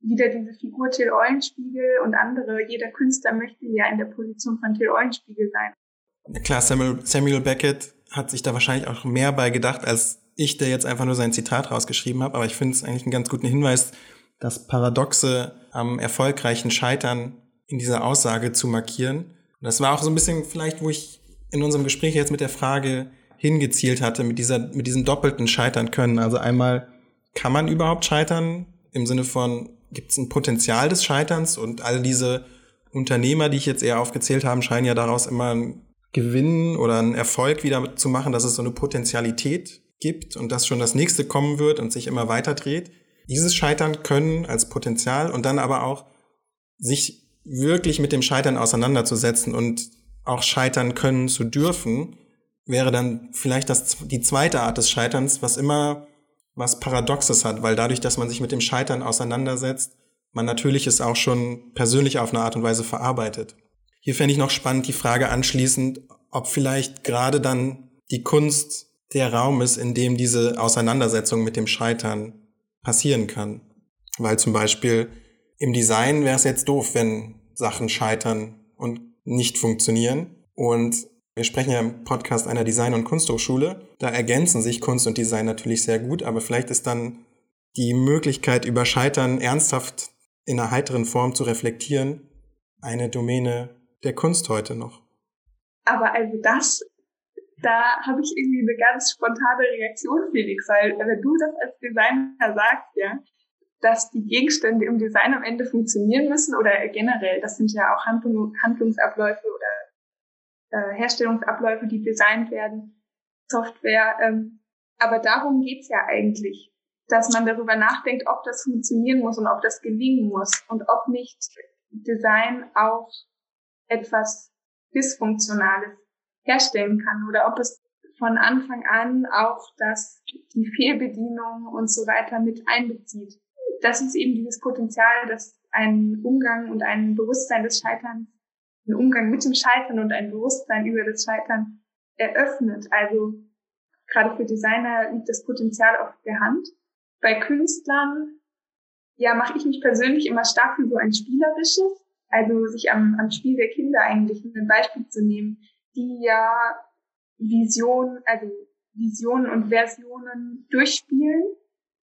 wieder diese Figur Till Eulenspiegel und andere. Jeder Künstler möchte ja in der Position von Till Eulenspiegel sein. Klar, Samuel, Samuel Beckett hat sich da wahrscheinlich auch mehr bei gedacht, als ich, der jetzt einfach nur sein Zitat rausgeschrieben habe. Aber ich finde es eigentlich einen ganz guten Hinweis, das Paradoxe am erfolgreichen Scheitern in dieser Aussage zu markieren. Und das war auch so ein bisschen vielleicht, wo ich in unserem Gespräch jetzt mit der Frage hingezielt hatte mit dieser, mit diesem doppelten Scheitern können. Also einmal, kann man überhaupt scheitern im Sinne von, gibt es ein Potenzial des Scheiterns und all diese Unternehmer, die ich jetzt eher aufgezählt habe, scheinen ja daraus immer einen Gewinn oder einen Erfolg wieder zu machen, dass es so eine Potentialität gibt und dass schon das nächste kommen wird und sich immer weiter dreht. Dieses Scheitern können als Potenzial und dann aber auch sich wirklich mit dem Scheitern auseinanderzusetzen und auch scheitern können zu dürfen, wäre dann vielleicht das, die zweite Art des Scheiterns, was immer was Paradoxes hat, weil dadurch, dass man sich mit dem Scheitern auseinandersetzt, man natürlich es auch schon persönlich auf eine Art und Weise verarbeitet. Hier fände ich noch spannend die Frage anschließend, ob vielleicht gerade dann die Kunst der Raum ist, in dem diese Auseinandersetzung mit dem Scheitern passieren kann. Weil zum Beispiel im Design wäre es jetzt doof, wenn Sachen scheitern und nicht funktionieren. Und wir sprechen ja im Podcast einer Design- und Kunsthochschule. Da ergänzen sich Kunst und Design natürlich sehr gut, aber vielleicht ist dann die Möglichkeit, über Scheitern ernsthaft in einer heiteren Form zu reflektieren, eine Domäne der Kunst heute noch. Aber also das, da habe ich irgendwie eine ganz spontane Reaktion, Felix, weil wenn du das als Designer sagst, ja, dass die Gegenstände im Design am Ende funktionieren müssen oder generell, das sind ja auch Handlung, Handlungsabläufe oder äh, Herstellungsabläufe, die designt werden, Software. Ähm, aber darum geht's ja eigentlich, dass man darüber nachdenkt, ob das funktionieren muss und ob das gelingen muss und ob nicht Design auch etwas Dysfunktionales herstellen kann oder ob es von Anfang an auch das, die Fehlbedienung und so weiter mit einbezieht. Das ist eben dieses Potenzial, dass ein Umgang und ein Bewusstsein des Scheiterns, ein Umgang mit dem Scheitern und ein Bewusstsein über das Scheitern eröffnet. Also gerade für Designer liegt das Potenzial auf der Hand. Bei Künstlern, ja, mache ich mich persönlich immer stark für so ein spielerisches, also sich am, am Spiel der Kinder eigentlich ein Beispiel zu nehmen, die ja Visionen, also Visionen und Versionen durchspielen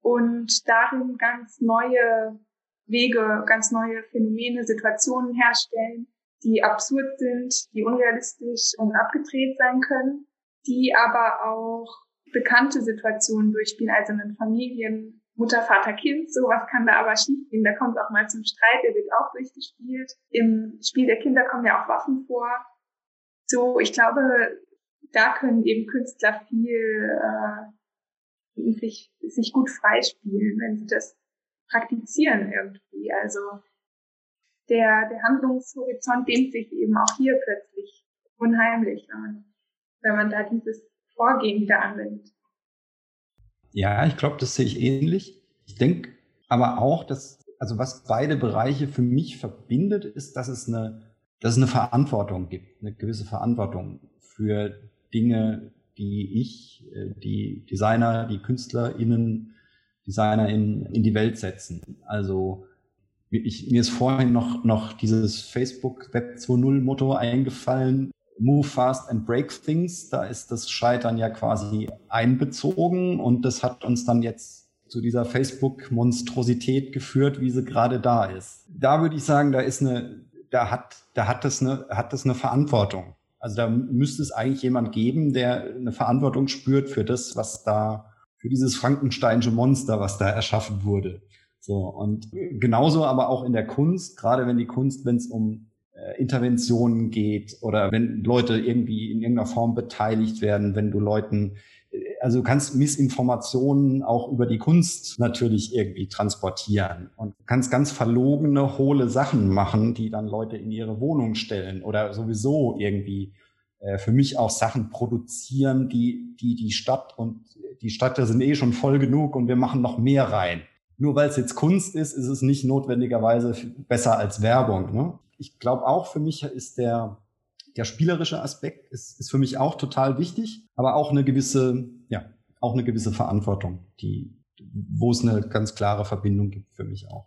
und darin ganz neue Wege, ganz neue Phänomene, Situationen herstellen, die absurd sind, die unrealistisch und abgedreht sein können, die aber auch bekannte Situationen durchspielen, also in Familien, Mutter, Vater, Kind, sowas kann da aber schiefgehen. Da kommt auch mal zum Streit, der wird auch durchgespielt. Im Spiel der Kinder kommen ja auch Waffen vor. So, ich glaube, da können eben Künstler viel äh, sich, sich gut freispielen, wenn sie das praktizieren irgendwie. Also der, der Handlungshorizont dehnt sich eben auch hier plötzlich unheimlich, wenn man, wenn man da dieses Vorgehen wieder anwendet. Ja, ich glaube, das sehe ich ähnlich. Ich denke aber auch, dass, also was beide Bereiche für mich verbindet, ist, dass es eine, dass es eine Verantwortung gibt, eine gewisse Verantwortung für Dinge, die ich, äh, die Designer, die KünstlerInnen, Designer in, in die Welt setzen. Also ich, mir ist vorhin noch, noch dieses Facebook Web 2.0 Motto eingefallen. Move fast and break things. Da ist das Scheitern ja quasi einbezogen und das hat uns dann jetzt zu dieser Facebook-Monstrosität geführt, wie sie gerade da ist. Da würde ich sagen, da ist eine, da hat, da hat das eine, hat das eine Verantwortung. Also da müsste es eigentlich jemand geben, der eine Verantwortung spürt für das, was da, für dieses Frankensteinische Monster, was da erschaffen wurde. So, und genauso aber auch in der Kunst, gerade wenn die Kunst, wenn es um äh, Interventionen geht oder wenn Leute irgendwie in irgendeiner Form beteiligt werden, wenn du Leuten, also du kannst Missinformationen auch über die Kunst natürlich irgendwie transportieren und kannst ganz verlogene, hohle Sachen machen, die dann Leute in ihre Wohnung stellen oder sowieso irgendwie äh, für mich auch Sachen produzieren, die, die die Stadt und die Stadt, da sind eh schon voll genug und wir machen noch mehr rein. Nur weil es jetzt Kunst ist, ist es nicht notwendigerweise besser als Werbung. Ne? ich glaube auch für mich ist der, der spielerische Aspekt ist, ist für mich auch total wichtig, aber auch eine gewisse, auch eine gewisse Verantwortung, die, wo es eine ganz klare Verbindung gibt für mich auch.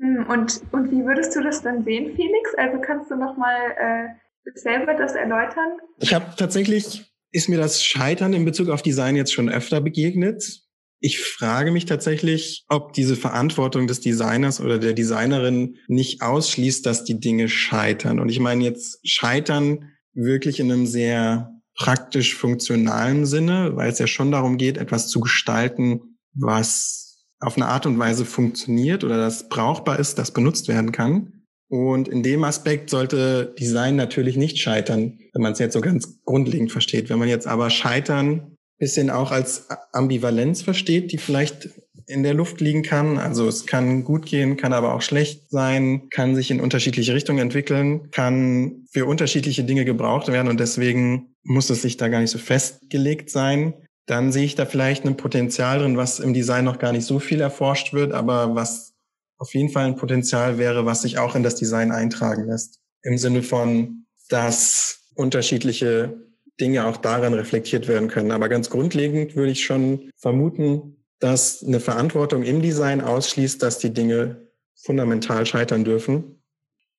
Hm, und, und wie würdest du das dann sehen, Felix? Also kannst du noch mal äh, selber das erläutern? Ich habe tatsächlich, ist mir das Scheitern in Bezug auf Design jetzt schon öfter begegnet. Ich frage mich tatsächlich, ob diese Verantwortung des Designers oder der Designerin nicht ausschließt, dass die Dinge scheitern. Und ich meine jetzt scheitern wirklich in einem sehr praktisch funktionalen Sinne, weil es ja schon darum geht, etwas zu gestalten, was auf eine Art und Weise funktioniert oder das brauchbar ist, das benutzt werden kann. Und in dem Aspekt sollte Design natürlich nicht scheitern, wenn man es jetzt so ganz grundlegend versteht. Wenn man jetzt aber scheitern bisschen auch als Ambivalenz versteht, die vielleicht in der Luft liegen kann. Also es kann gut gehen, kann aber auch schlecht sein, kann sich in unterschiedliche Richtungen entwickeln, kann für unterschiedliche Dinge gebraucht werden und deswegen muss es sich da gar nicht so festgelegt sein. Dann sehe ich da vielleicht ein Potenzial drin, was im Design noch gar nicht so viel erforscht wird, aber was auf jeden Fall ein Potenzial wäre, was sich auch in das Design eintragen lässt. Im Sinne von, dass unterschiedliche Dinge auch daran reflektiert werden können. Aber ganz grundlegend würde ich schon vermuten, dass eine Verantwortung im Design ausschließt, dass die Dinge fundamental scheitern dürfen.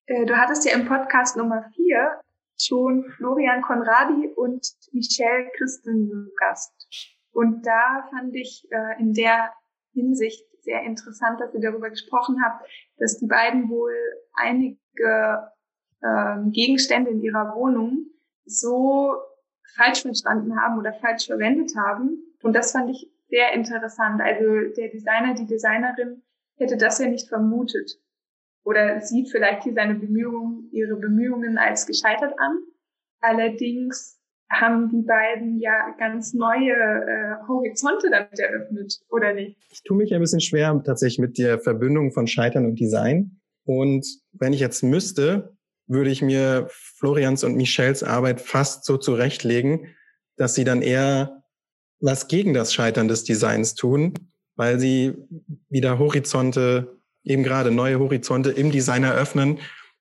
Äh, du hattest ja im Podcast Nummer vier schon Florian Konradi und Michelle Christen Gast. Und da fand ich äh, in der Hinsicht sehr interessant, dass ihr darüber gesprochen habt, dass die beiden wohl einige ähm, Gegenstände in ihrer Wohnung so falsch verstanden haben oder falsch verwendet haben. Und das fand ich sehr interessant. Also der Designer, die Designerin hätte das ja nicht vermutet oder sieht vielleicht hier seine Bemühungen, ihre Bemühungen als gescheitert an. Allerdings haben die beiden ja ganz neue äh, Horizonte damit eröffnet, oder nicht? Ich tue mich ein bisschen schwer tatsächlich mit der Verbindung von Scheitern und Design. Und wenn ich jetzt müsste, würde ich mir Florians und Michels Arbeit fast so zurechtlegen, dass sie dann eher was gegen das Scheitern des Designs tun, weil sie wieder Horizonte, eben gerade neue Horizonte im Design eröffnen,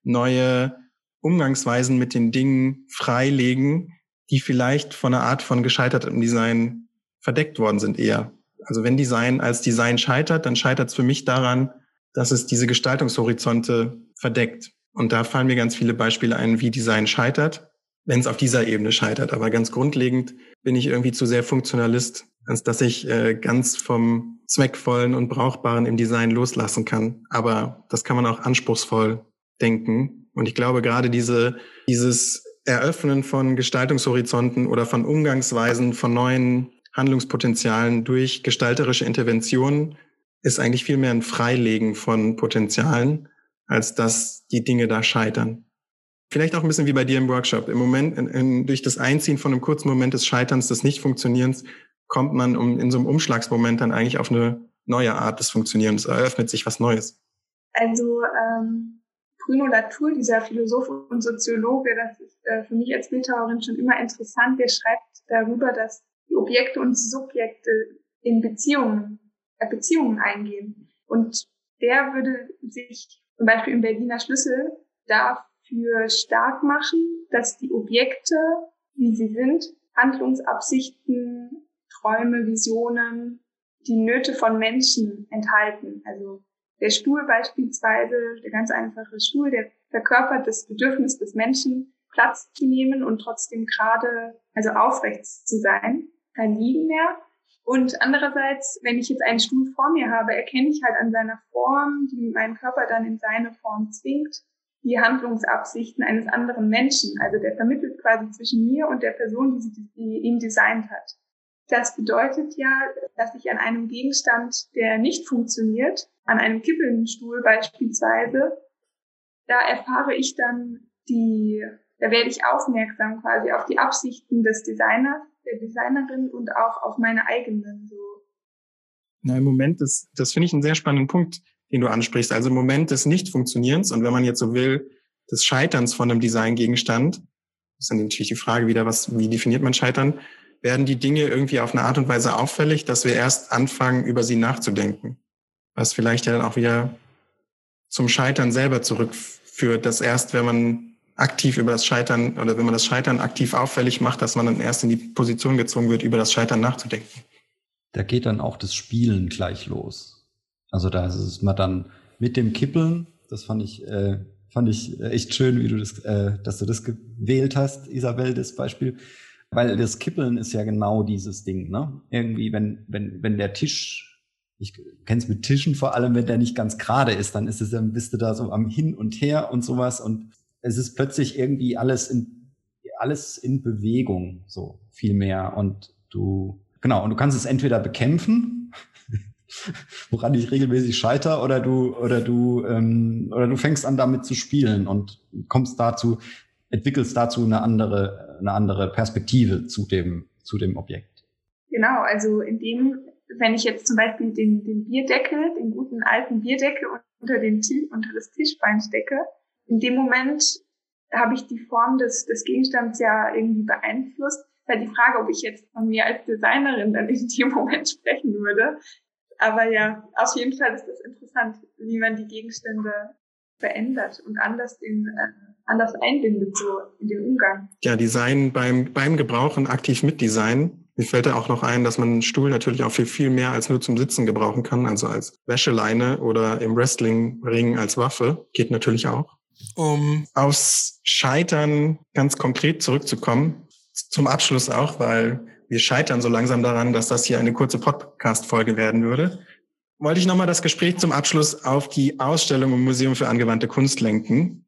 neue Umgangsweisen mit den Dingen freilegen, die vielleicht von einer Art von gescheitertem Design verdeckt worden sind eher. Also wenn Design als Design scheitert, dann scheitert es für mich daran, dass es diese Gestaltungshorizonte verdeckt. Und da fallen mir ganz viele Beispiele ein, wie Design scheitert, wenn es auf dieser Ebene scheitert. Aber ganz grundlegend bin ich irgendwie zu sehr Funktionalist, als dass ich äh, ganz vom Zweckvollen und Brauchbaren im Design loslassen kann. Aber das kann man auch anspruchsvoll denken. Und ich glaube, gerade diese, dieses Eröffnen von Gestaltungshorizonten oder von Umgangsweisen, von neuen Handlungspotenzialen durch gestalterische Interventionen ist eigentlich viel mehr ein Freilegen von Potenzialen, als dass die Dinge da scheitern. Vielleicht auch ein bisschen wie bei dir im Workshop. Im Moment, in, in, durch das Einziehen von einem kurzen Moment des Scheiterns, des Nichtfunktionierens, kommt man um, in so einem Umschlagsmoment dann eigentlich auf eine neue Art des Funktionierens. Eröffnet sich was Neues. Also ähm, Bruno Latour, dieser Philosoph und Soziologe, das ist äh, für mich als Bildhauerin schon immer interessant, der schreibt darüber, dass die Objekte und Subjekte in Beziehungen, äh, Beziehungen eingehen. Und der würde sich zum Beispiel im Berliner Schlüssel dafür stark machen, dass die Objekte, wie sie sind, Handlungsabsichten, Träume, Visionen, die Nöte von Menschen enthalten. Also der Stuhl beispielsweise, der ganz einfache Stuhl, der verkörpert das Bedürfnis des Menschen, Platz zu nehmen und trotzdem gerade, also aufrecht zu sein, kein Liegen mehr. Und andererseits, wenn ich jetzt einen Stuhl vor mir habe, erkenne ich halt an seiner Form, die meinen Körper dann in seine Form zwingt, die Handlungsabsichten eines anderen Menschen. Also der vermittelt quasi zwischen mir und der Person, die, die ihn designt hat. Das bedeutet ja, dass ich an einem Gegenstand, der nicht funktioniert, an einem Kippelstuhl beispielsweise, da erfahre ich dann die, da werde ich aufmerksam quasi auf die Absichten des Designers der Designerin und auch auf meine eigenen. So. Na, im Moment, das, das finde ich einen sehr spannenden Punkt, den du ansprichst. Also im Moment des Nicht-Funktionierens und wenn man jetzt so will, des Scheiterns von einem Designgegenstand, ist dann natürlich die Frage wieder, was, wie definiert man Scheitern, werden die Dinge irgendwie auf eine Art und Weise auffällig, dass wir erst anfangen, über sie nachzudenken. Was vielleicht ja dann auch wieder zum Scheitern selber zurückführt, dass erst, wenn man aktiv über das Scheitern oder wenn man das Scheitern aktiv auffällig macht, dass man dann erst in die Position gezwungen wird, über das Scheitern nachzudenken. Da geht dann auch das Spielen gleich los. Also da ist es mal dann mit dem Kippeln, das fand ich, äh, fand ich echt schön, wie du das, äh, dass du das gewählt hast, Isabel, das Beispiel. Weil das Kippeln ist ja genau dieses Ding, ne? Irgendwie, wenn, wenn, wenn der Tisch, ich kenne es mit Tischen vor allem, wenn der nicht ganz gerade ist, dann ist es, dann bist du da so am Hin und Her und sowas und es ist plötzlich irgendwie alles in, alles in Bewegung, so viel mehr. Und du, genau, und du kannst es entweder bekämpfen, (laughs) woran ich regelmäßig scheiter, oder du, oder du, ähm, oder du fängst an damit zu spielen und kommst dazu, entwickelst dazu eine andere, eine andere Perspektive zu dem, zu dem Objekt. Genau, also in dem, wenn ich jetzt zum Beispiel den, den Bierdeckel, den guten alten Bierdeckel unter den unter das Tischbein stecke, in dem Moment habe ich die Form des, des Gegenstands ja irgendwie beeinflusst. Ist halt die Frage, ob ich jetzt von mir als Designerin dann in dem Moment (laughs) sprechen würde. Aber ja, auf jeden Fall ist das interessant, wie man die Gegenstände verändert und anders den, äh, anders einbindet, so in den Umgang. Ja, Design beim, beim Gebrauchen aktiv mit Design. Mir fällt da auch noch ein, dass man einen Stuhl natürlich auch viel, viel mehr als nur zum Sitzen gebrauchen kann, also als Wäscheleine oder im Wrestlingring als Waffe. Geht natürlich auch um aufs Scheitern ganz konkret zurückzukommen. Zum Abschluss auch, weil wir scheitern so langsam daran, dass das hier eine kurze Podcast-Folge werden würde. Wollte ich nochmal das Gespräch zum Abschluss auf die Ausstellung im Museum für angewandte Kunst lenken.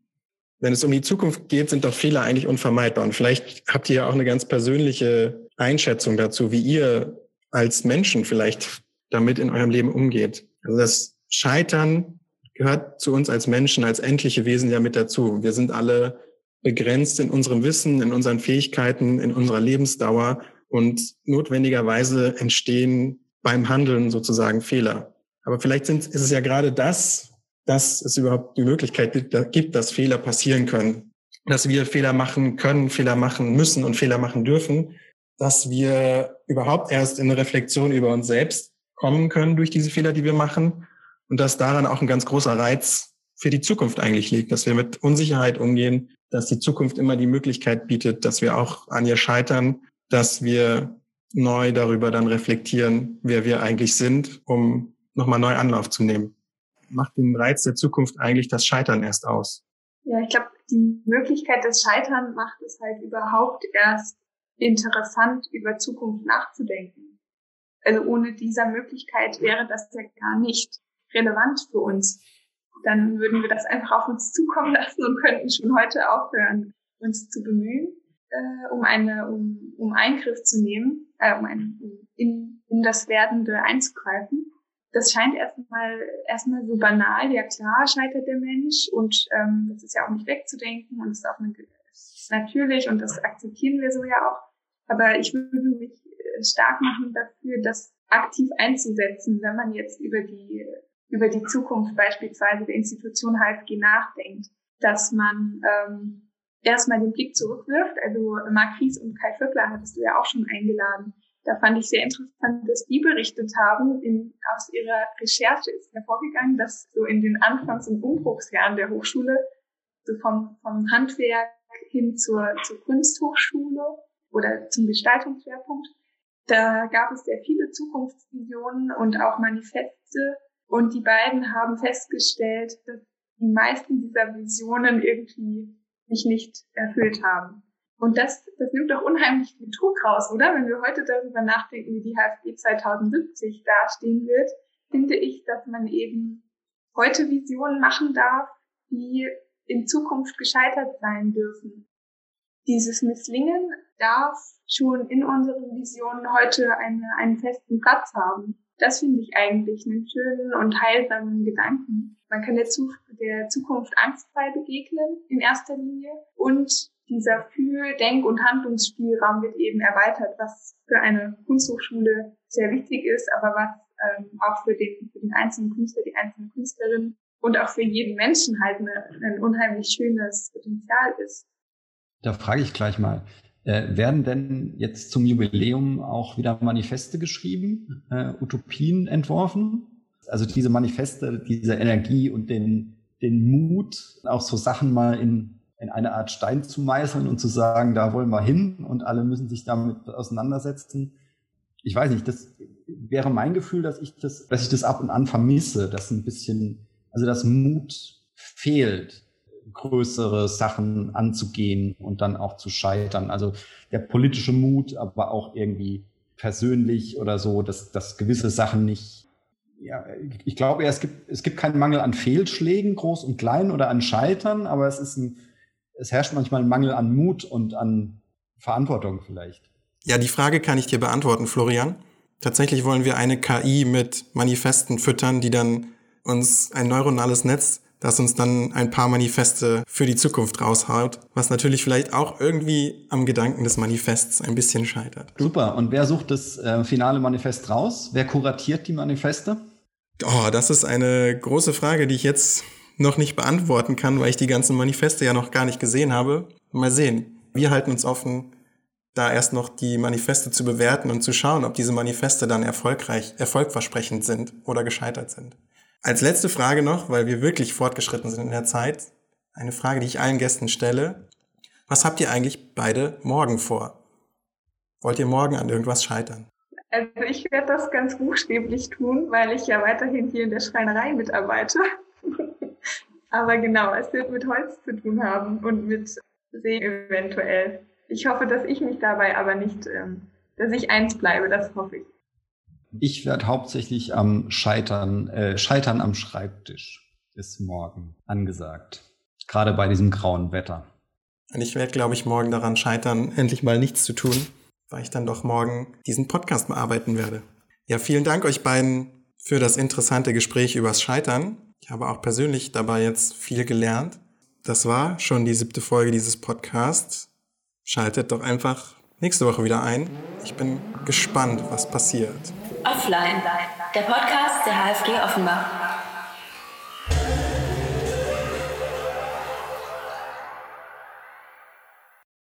Wenn es um die Zukunft geht, sind doch Fehler eigentlich unvermeidbar. Und vielleicht habt ihr ja auch eine ganz persönliche Einschätzung dazu, wie ihr als Menschen vielleicht damit in eurem Leben umgeht. Also das Scheitern gehört zu uns als Menschen, als endliche Wesen ja mit dazu. Wir sind alle begrenzt in unserem Wissen, in unseren Fähigkeiten, in unserer Lebensdauer und notwendigerweise entstehen beim Handeln sozusagen Fehler. Aber vielleicht sind, ist es ja gerade das, dass es überhaupt die Möglichkeit gibt, dass Fehler passieren können. dass wir Fehler machen können, Fehler machen müssen und Fehler machen dürfen, dass wir überhaupt erst in eine Reflexion über uns selbst kommen können durch diese Fehler, die wir machen und dass daran auch ein ganz großer Reiz für die Zukunft eigentlich liegt, dass wir mit Unsicherheit umgehen, dass die Zukunft immer die Möglichkeit bietet, dass wir auch an ihr scheitern, dass wir neu darüber dann reflektieren, wer wir eigentlich sind, um nochmal neu Anlauf zu nehmen. Macht den Reiz der Zukunft eigentlich das Scheitern erst aus? Ja, ich glaube, die Möglichkeit des Scheitern macht es halt überhaupt erst interessant, über Zukunft nachzudenken. Also ohne dieser Möglichkeit wäre das ja gar nicht relevant für uns. Dann würden wir das einfach auf uns zukommen (laughs) lassen und könnten schon heute aufhören, uns zu bemühen, äh, um eine, um, um Eingriff zu nehmen, äh, um, ein, um in, in das Werdende einzugreifen das scheint erstmal erstmal so banal. Ja klar, scheitert der Mensch und ähm, das ist ja auch nicht wegzudenken und ist auch eine, ist natürlich und das akzeptieren wir so ja auch. Aber ich würde mich äh, stark machen dafür, das aktiv einzusetzen, wenn man jetzt über die über die Zukunft beispielsweise der Institution HFG nachdenkt, dass man ähm, erstmal den Blick zurückwirft. Also Marc Ries und Kai Vöckler hattest du ja auch schon eingeladen, da fand ich sehr interessant, dass die berichtet haben, in, aus ihrer Recherche ist hervorgegangen, dass so in den Anfangs- und Umbruchsjahren der Hochschule, so vom, vom Handwerk hin zur, zur Kunsthochschule oder zum Gestaltungsschwerpunkt, da gab es sehr viele Zukunftsvisionen und auch Manifeste. Und die beiden haben festgestellt, dass die meisten dieser Visionen irgendwie sich nicht erfüllt haben. Und das, das nimmt doch unheimlich viel Druck raus, oder? Wenn wir heute darüber nachdenken, wie die HFG 2070 dastehen wird, finde ich, dass man eben heute Visionen machen darf, die in Zukunft gescheitert sein dürfen. Dieses Misslingen darf schon in unseren Visionen heute eine, einen festen Platz haben. Das finde ich eigentlich einen schönen und heilsamen Gedanken. Man kann der, der Zukunft angstfrei begegnen in erster Linie und dieser Fühl-, Denk- und Handlungsspielraum wird eben erweitert, was für eine Kunsthochschule sehr wichtig ist, aber was ähm, auch für den, für den einzelnen Künstler, die einzelne Künstlerin und auch für jeden Menschen halt eine, ein unheimlich schönes Potenzial ist. Da frage ich gleich mal, äh, werden denn jetzt zum Jubiläum auch wieder Manifeste geschrieben, äh, Utopien entworfen? Also diese Manifeste, diese Energie und den, den Mut, auch so Sachen mal in in eine Art Stein zu meißeln und zu sagen, da wollen wir hin und alle müssen sich damit auseinandersetzen. Ich weiß nicht, das wäre mein Gefühl, dass ich das, dass ich das ab und an vermisse, dass ein bisschen, also das Mut fehlt, größere Sachen anzugehen und dann auch zu scheitern. Also der politische Mut, aber auch irgendwie persönlich oder so, dass, dass gewisse Sachen nicht ja, ich glaube, es gibt, es gibt keinen Mangel an Fehlschlägen, groß und klein oder an Scheitern, aber es ist ein, es herrscht manchmal ein Mangel an Mut und an Verantwortung vielleicht. Ja, die Frage kann ich dir beantworten, Florian. Tatsächlich wollen wir eine KI mit Manifesten füttern, die dann uns ein neuronales Netz, das uns dann ein paar Manifeste für die Zukunft raushaut, was natürlich vielleicht auch irgendwie am Gedanken des Manifests ein bisschen scheitert. Super. Und wer sucht das äh, finale Manifest raus? Wer kuratiert die Manifeste? Oh, das ist eine große Frage, die ich jetzt noch nicht beantworten kann, weil ich die ganzen Manifeste ja noch gar nicht gesehen habe. Mal sehen. Wir halten uns offen, da erst noch die Manifeste zu bewerten und zu schauen, ob diese Manifeste dann erfolgreich, erfolgversprechend sind oder gescheitert sind. Als letzte Frage noch, weil wir wirklich fortgeschritten sind in der Zeit, eine Frage, die ich allen Gästen stelle. Was habt ihr eigentlich beide morgen vor? Wollt ihr morgen an irgendwas scheitern? Also ich werde das ganz buchstäblich tun, weil ich ja weiterhin hier in der Schreinerei mitarbeite. (laughs) Aber genau, es wird mit Holz zu tun haben und mit See eventuell. Ich hoffe, dass ich mich dabei aber nicht, ähm, dass ich eins bleibe, das hoffe ich. Ich werde hauptsächlich am Scheitern, äh, Scheitern am Schreibtisch ist morgen angesagt. Gerade bei diesem grauen Wetter. Und ich werde, glaube ich, morgen daran scheitern, endlich mal nichts zu tun, weil ich dann doch morgen diesen Podcast bearbeiten werde. Ja, vielen Dank euch beiden für das interessante Gespräch übers Scheitern. Ich habe auch persönlich dabei jetzt viel gelernt. Das war schon die siebte Folge dieses Podcasts. Schaltet doch einfach nächste Woche wieder ein. Ich bin gespannt, was passiert. Offline, der Podcast der HFG Offenbach.